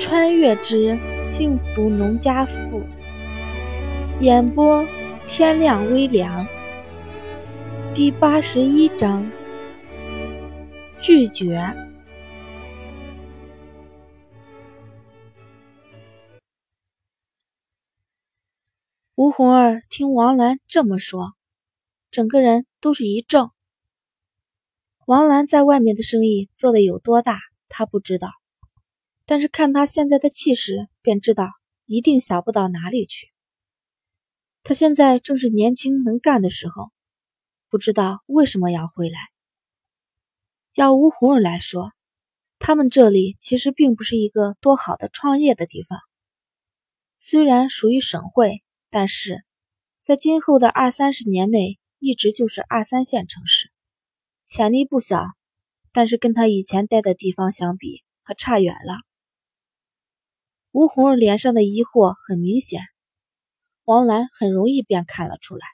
穿越之幸福农家妇，演播天亮微凉。第八十一章，拒绝。吴红儿听王兰这么说，整个人都是一怔。王兰在外面的生意做得有多大，她不知道。但是看他现在的气势，便知道一定小不到哪里去。他现在正是年轻能干的时候，不知道为什么要回来。要吴红儿来说，他们这里其实并不是一个多好的创业的地方。虽然属于省会，但是在今后的二三十年内，一直就是二三线城市，潜力不小。但是跟他以前待的地方相比，可差远了。吴红儿脸上的疑惑很明显，王兰很容易便看了出来。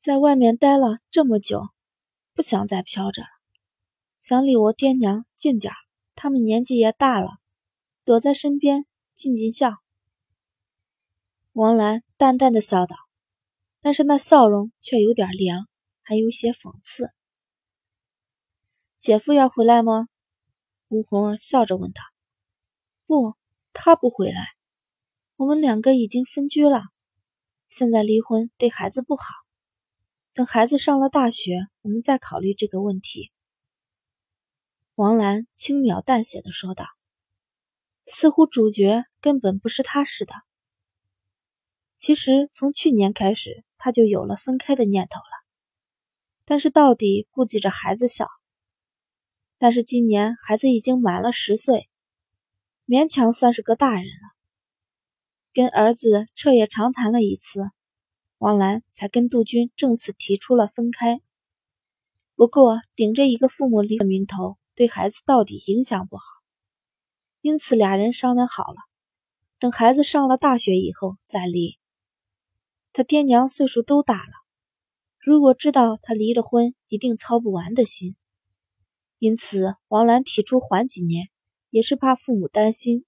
在外面待了这么久，不想再飘着了，想离我爹娘近点他们年纪也大了，躲在身边尽尽孝。王兰淡淡的笑道，但是那笑容却有点凉，还有些讽刺。姐夫要回来吗？吴红儿笑着问他。不，他不回来。我们两个已经分居了，现在离婚对孩子不好。等孩子上了大学，我们再考虑这个问题。”王兰轻描淡写的说道，似乎主角根本不是他似的。其实从去年开始，他就有了分开的念头了，但是到底顾及着孩子小。但是今年孩子已经满了十岁。勉强算是个大人了，跟儿子彻夜长谈了一次，王兰才跟杜军正式提出了分开。不过顶着一个父母离的名头，对孩子到底影响不好，因此俩人商量好了，等孩子上了大学以后再离。他爹娘岁数都大了，如果知道他离了婚，一定操不完的心，因此王兰提出缓几年。也是怕父母担心，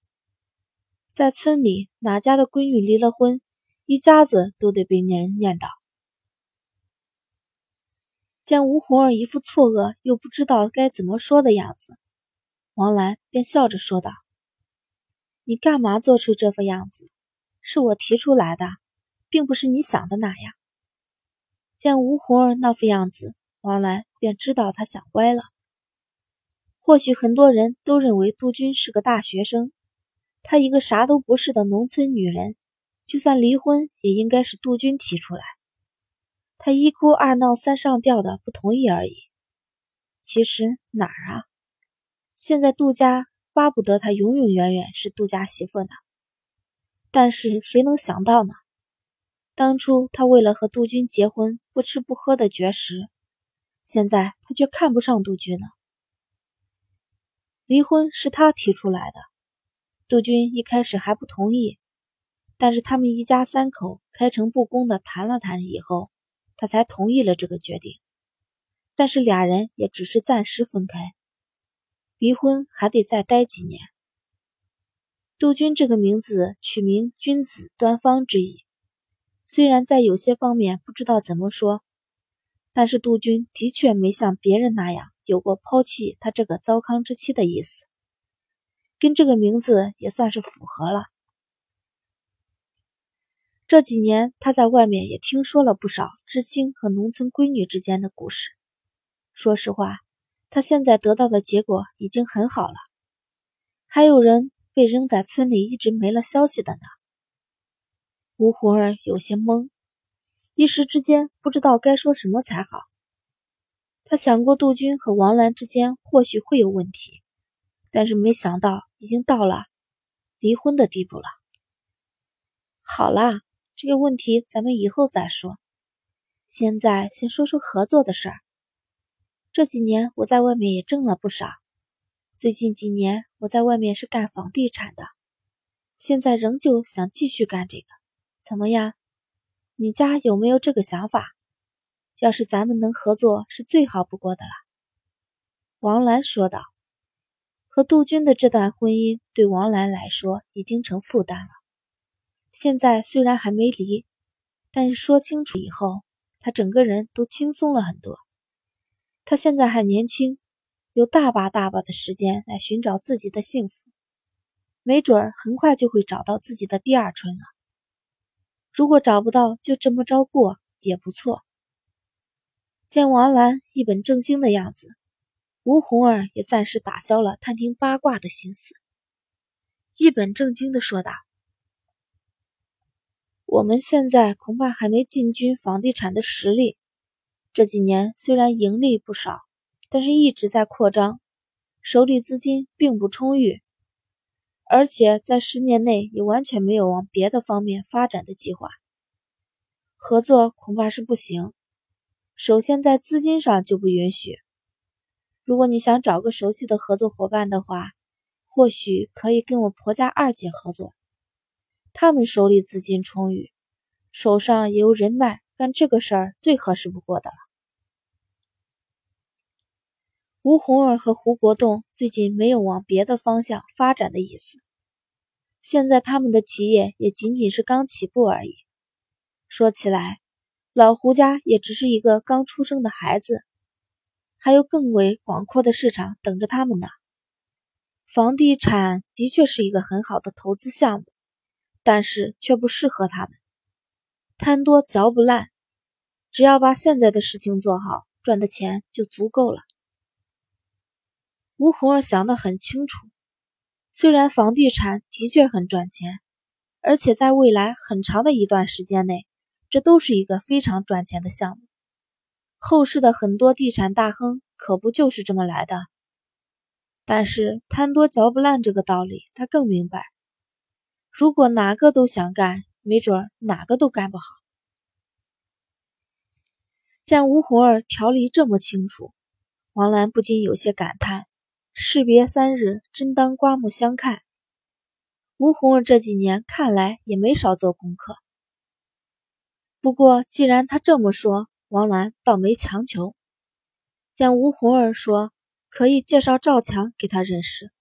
在村里哪家的闺女离了婚，一家子都得被人念叨。见吴红儿一副错愕又不知道该怎么说的样子，王兰便笑着说道：“你干嘛做出这副样子？是我提出来的，并不是你想的那样。”见吴红儿那副样子，王兰便知道她想歪了。或许很多人都认为杜鹃是个大学生，她一个啥都不是的农村女人，就算离婚也应该是杜鹃提出来。她一哭二闹三上吊的不同意而已。其实哪儿啊？现在杜家巴不得她永永远远是杜家媳妇呢。但是谁能想到呢？当初他为了和杜鹃结婚不吃不喝的绝食，现在他却看不上杜鹃呢。离婚是他提出来的，杜军一开始还不同意，但是他们一家三口开诚布公的谈了谈以后，他才同意了这个决定。但是俩人也只是暂时分开，离婚还得再待几年。杜军这个名字取名君子端方之意，虽然在有些方面不知道怎么说，但是杜军的确没像别人那样。有过抛弃他这个糟糠之妻的意思，跟这个名字也算是符合了。这几年他在外面也听说了不少知青和农村闺女之间的故事。说实话，他现在得到的结果已经很好了。还有人被扔在村里，一直没了消息的呢。吴红儿有些懵，一时之间不知道该说什么才好。他想过杜军和王兰之间或许会有问题，但是没想到已经到了离婚的地步了。好啦，这个问题咱们以后再说，现在先说说合作的事儿。这几年我在外面也挣了不少，最近几年我在外面是干房地产的，现在仍旧想继续干这个，怎么样？你家有没有这个想法？要是咱们能合作，是最好不过的了。”王兰说道。“和杜鹃的这段婚姻对王兰来说已经成负担了。现在虽然还没离，但是说清楚以后，她整个人都轻松了很多。她现在还年轻，有大把大把的时间来寻找自己的幸福，没准儿很快就会找到自己的第二春了。如果找不到，就这么着过也不错。见王兰一本正经的样子，吴红儿也暂时打消了探听八卦的心思，一本正经的说道：“我们现在恐怕还没进军房地产的实力。这几年虽然盈利不少，但是一直在扩张，手里资金并不充裕，而且在十年内也完全没有往别的方面发展的计划。合作恐怕是不行。”首先，在资金上就不允许。如果你想找个熟悉的合作伙伴的话，或许可以跟我婆家二姐合作，他们手里资金充裕，手上也有人脉，干这个事儿最合适不过的了。吴红儿和胡国栋最近没有往别的方向发展的意思，现在他们的企业也仅仅是刚起步而已。说起来，老胡家也只是一个刚出生的孩子，还有更为广阔的市场等着他们呢。房地产的确是一个很好的投资项目，但是却不适合他们，贪多嚼不烂。只要把现在的事情做好，赚的钱就足够了。吴红儿想得很清楚，虽然房地产的确很赚钱，而且在未来很长的一段时间内。这都是一个非常赚钱的项目，后世的很多地产大亨可不就是这么来的。但是贪多嚼不烂这个道理，他更明白。如果哪个都想干，没准哪个都干不好。见吴红儿条理这么清楚，王兰不禁有些感叹：士别三日，真当刮目相看。吴红儿这几年看来也没少做功课。不过，既然他这么说，王兰倒没强求。见吴红儿说可以介绍赵强给他认识，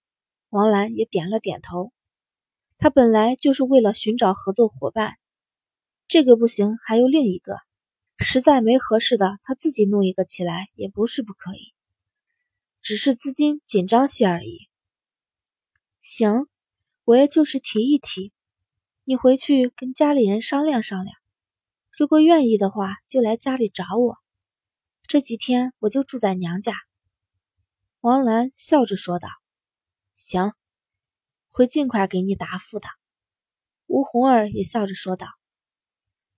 王兰也点了点头。他本来就是为了寻找合作伙伴，这个不行，还有另一个，实在没合适的，他自己弄一个起来也不是不可以，只是资金紧张些而已。行，我也就是提一提，你回去跟家里人商量商量。如果愿意的话，就来家里找我。这几天我就住在娘家。”王兰笑着说道。“行，会尽快给你答复的。”吴红儿也笑着说道。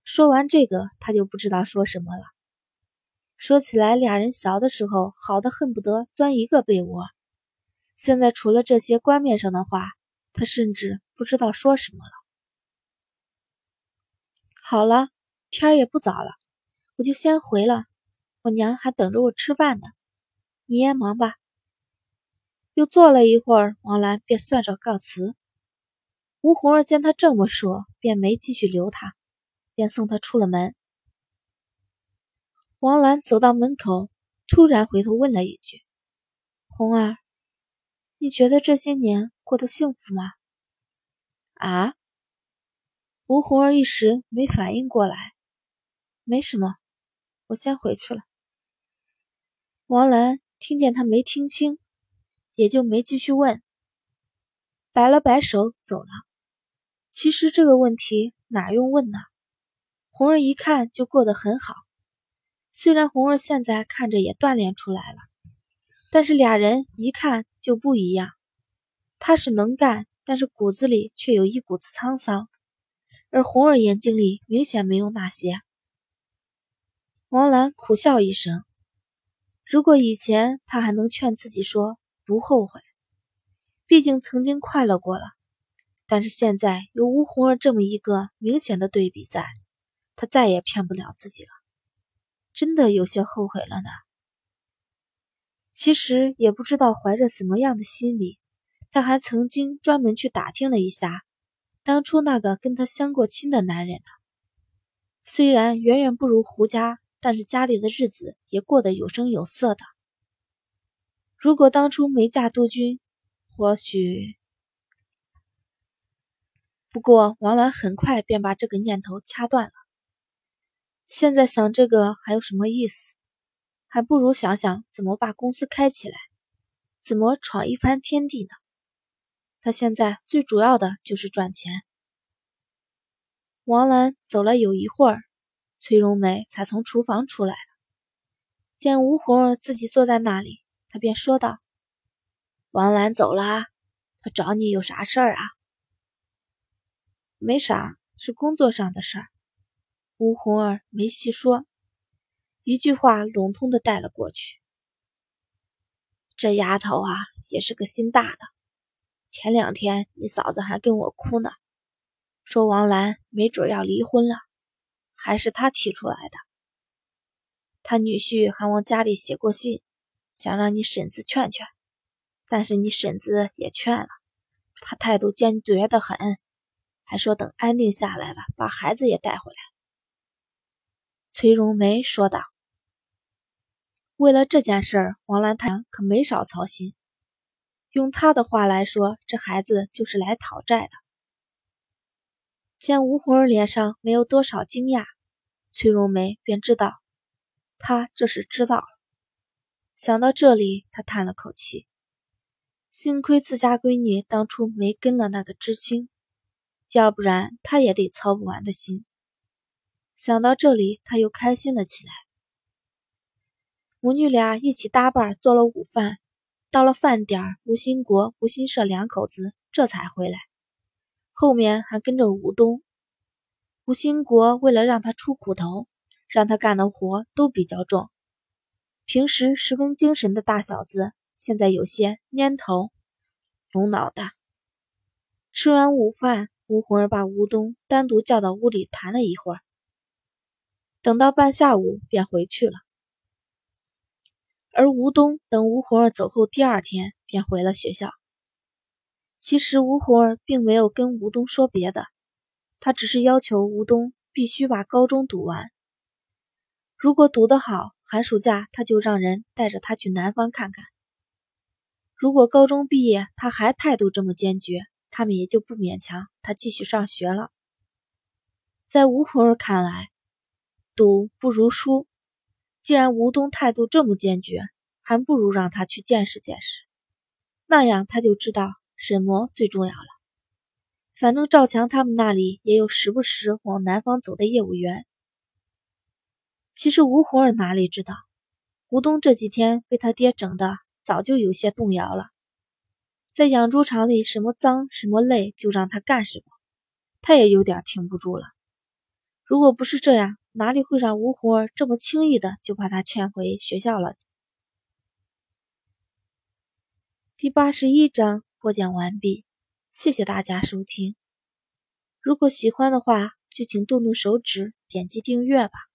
说完这个，他就不知道说什么了。说起来，俩人小的时候好的恨不得钻一个被窝，现在除了这些官面上的话，他甚至不知道说什么了。好了。天也不早了，我就先回了。我娘还等着我吃饭呢。你也忙吧。又坐了一会儿，王兰便算着告辞。吴红儿见他这么说，便没继续留他，便送他出了门。王兰走到门口，突然回头问了一句：“红儿，你觉得这些年过得幸福吗？”啊？吴红儿一时没反应过来。没什么，我先回去了。王兰听见他没听清，也就没继续问，摆了摆手走了。其实这个问题哪用问呢？红儿一看就过得很好。虽然红儿现在看着也锻炼出来了，但是俩人一看就不一样。他是能干，但是骨子里却有一股子沧桑，而红儿眼睛里明显没有那些。王兰苦笑一声。如果以前他还能劝自己说不后悔，毕竟曾经快乐过了，但是现在有吴红儿这么一个明显的对比在，他再也骗不了自己了，真的有些后悔了呢。其实也不知道怀着怎么样的心理，他还曾经专门去打听了一下，当初那个跟他相过亲的男人呢，虽然远远不如胡家。但是家里的日子也过得有声有色的。如果当初没嫁杜鹃，或许……不过王兰很快便把这个念头掐断了。现在想这个还有什么意思？还不如想想怎么把公司开起来，怎么闯一番天地呢？他现在最主要的就是赚钱。王兰走了有一会儿，崔荣梅才从厨房出来了。见吴红儿自己坐在那里，她便说道：“王兰走了，她找你有啥事儿啊？”“没啥，是工作上的事儿。”吴红儿没细说，一句话笼统的带了过去。这丫头啊，也是个心大的。前两天你嫂子还跟我哭呢，说王兰没准要离婚了，还是他提出来的。他女婿还往家里写过信，想让你婶子劝劝，但是你婶子也劝了，他态度坚决的很，还说等安定下来了，把孩子也带回来。崔荣梅说道：“为了这件事，王兰太可没少操心。用他的话来说，这孩子就是来讨债的。”见吴红儿脸上没有多少惊讶，崔荣梅便知道。他这是知道了，想到这里，他叹了口气。幸亏自家闺女当初没跟了那个知青，要不然他也得操不完的心。想到这里，他又开心了起来。母女俩一起搭伴做了午饭，到了饭点吴兴国、吴新社两口子这才回来，后面还跟着吴东。吴兴国为了让他出苦头。让他干的活都比较重，平时十分精神的大小子，现在有些蔫头、龙脑袋。吃完午饭，吴红儿把吴东单独叫到屋里谈了一会儿，等到半下午便回去了。而吴东等吴红儿走后，第二天便回了学校。其实吴红儿并没有跟吴东说别的，他只是要求吴东必须把高中读完。如果读得好，寒暑假他就让人带着他去南方看看。如果高中毕业他还态度这么坚决，他们也就不勉强他继续上学了。在吴红儿看来，赌不如输。既然吴东态度这么坚决，还不如让他去见识见识，那样他就知道什么最重要了。反正赵强他们那里也有时不时往南方走的业务员。其实吴红儿哪里知道，吴东这几天被他爹整的早就有些动摇了。在养猪场里，什么脏什么累就让他干什么，他也有点挺不住了。如果不是这样，哪里会让吴红儿这么轻易的就把他劝回学校了？第八十一章播讲完毕，谢谢大家收听。如果喜欢的话，就请动动手指点击订阅吧。